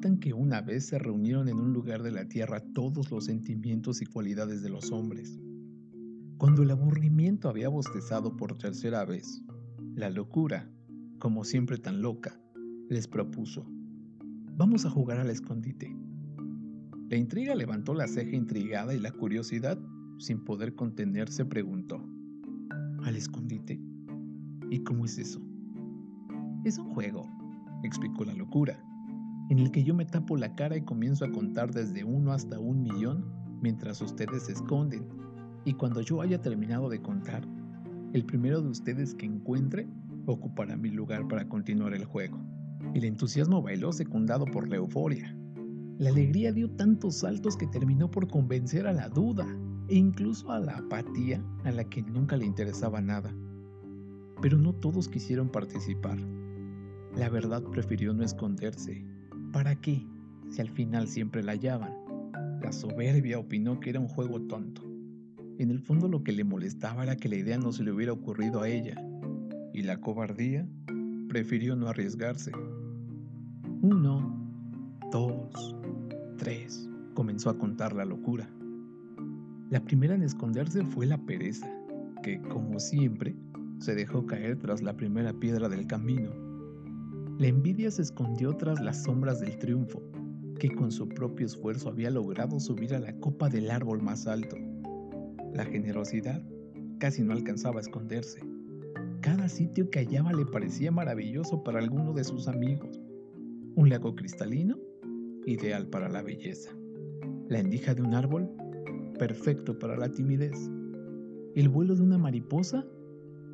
Que una vez se reunieron en un lugar de la tierra todos los sentimientos y cualidades de los hombres. Cuando el aburrimiento había bostezado por tercera vez, la locura, como siempre tan loca, les propuso, vamos a jugar al escondite. La intriga levantó la ceja intrigada y la curiosidad, sin poder contenerse, preguntó, ¿al escondite? ¿Y cómo es eso? Es un juego, explicó la locura, en el que yo me tapo la cara y comienzo a contar desde uno hasta un millón mientras ustedes se esconden. Y cuando yo haya terminado de contar, el primero de ustedes que encuentre ocupará mi lugar para continuar el juego. El entusiasmo bailó secundado por la euforia. La alegría dio tantos saltos que terminó por convencer a la duda e incluso a la apatía a la que nunca le interesaba nada. Pero no todos quisieron participar. La verdad prefirió no esconderse. ¿Para qué? Si al final siempre la hallaban. La soberbia opinó que era un juego tonto. En el fondo lo que le molestaba era que la idea no se le hubiera ocurrido a ella. Y la cobardía prefirió no arriesgarse. Uno, dos, tres, comenzó a contar la locura. La primera en esconderse fue la pereza, que, como siempre, se dejó caer tras la primera piedra del camino. La envidia se escondió tras las sombras del triunfo, que con su propio esfuerzo había logrado subir a la copa del árbol más alto. La generosidad casi no alcanzaba a esconderse. Cada sitio que hallaba le parecía maravilloso para alguno de sus amigos. Un lago cristalino, ideal para la belleza. La endija de un árbol, perfecto para la timidez. El vuelo de una mariposa,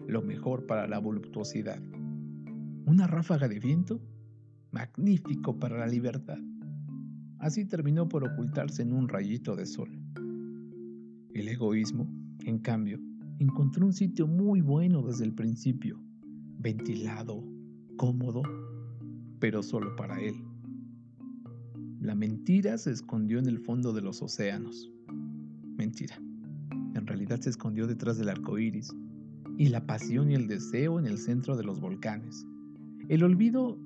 lo mejor para la voluptuosidad. Una ráfaga de viento, magnífico para la libertad. Así terminó por ocultarse en un rayito de sol. El egoísmo, en cambio, encontró un sitio muy bueno desde el principio, ventilado, cómodo, pero solo para él. La mentira se escondió en el fondo de los océanos. Mentira. En realidad se escondió detrás del arco iris, y la pasión y el deseo en el centro de los volcanes. El olvido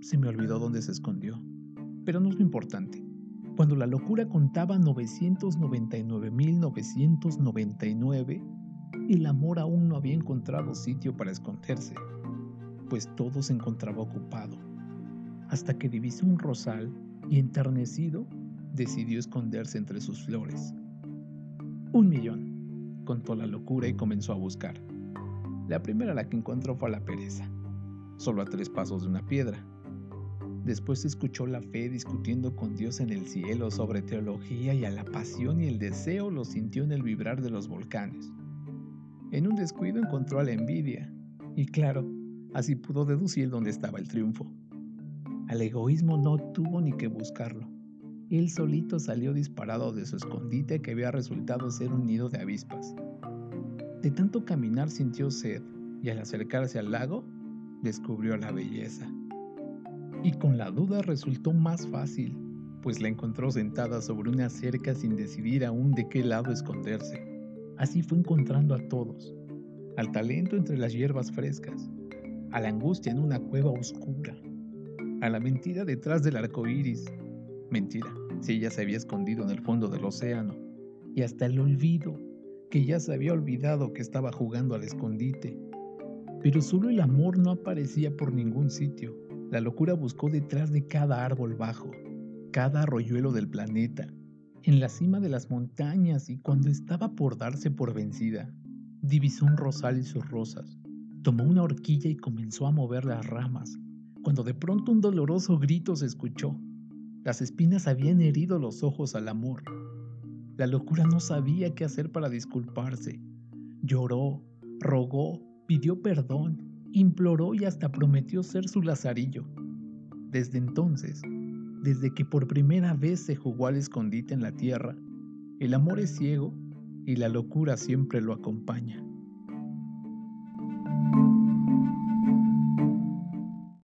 se me olvidó dónde se escondió, pero no es lo importante. Cuando la locura contaba 999.999, el amor aún no había encontrado sitio para esconderse, pues todo se encontraba ocupado hasta que divisó un rosal y enternecido decidió esconderse entre sus flores. Un millón, contó la locura y comenzó a buscar. La primera la que encontró fue la pereza, solo a tres pasos de una piedra. Después escuchó la fe discutiendo con Dios en el cielo sobre teología y a la pasión y el deseo lo sintió en el vibrar de los volcanes. En un descuido encontró a la envidia, y claro, así pudo deducir dónde estaba el triunfo. Al egoísmo no tuvo ni que buscarlo. Él solito salió disparado de su escondite que había resultado ser un nido de avispas. De tanto caminar sintió sed y al acercarse al lago descubrió la belleza. Y con la duda resultó más fácil, pues la encontró sentada sobre una cerca sin decidir aún de qué lado esconderse. Así fue encontrando a todos, al talento entre las hierbas frescas, a la angustia en una cueva oscura, a la mentira detrás del arco iris. Mentira, si ella se había escondido en el fondo del océano, y hasta el olvido, que ya se había olvidado que estaba jugando al escondite. Pero solo el amor no aparecía por ningún sitio. La locura buscó detrás de cada árbol bajo, cada arroyuelo del planeta, en la cima de las montañas y cuando estaba por darse por vencida, divisó un rosal y sus rosas, tomó una horquilla y comenzó a mover las ramas, cuando de pronto un doloroso grito se escuchó. Las espinas habían herido los ojos al amor. La locura no sabía qué hacer para disculparse. Lloró, rogó, pidió perdón, imploró y hasta prometió ser su lazarillo. Desde entonces, desde que por primera vez se jugó al escondite en la tierra, el amor es ciego y la locura siempre lo acompaña.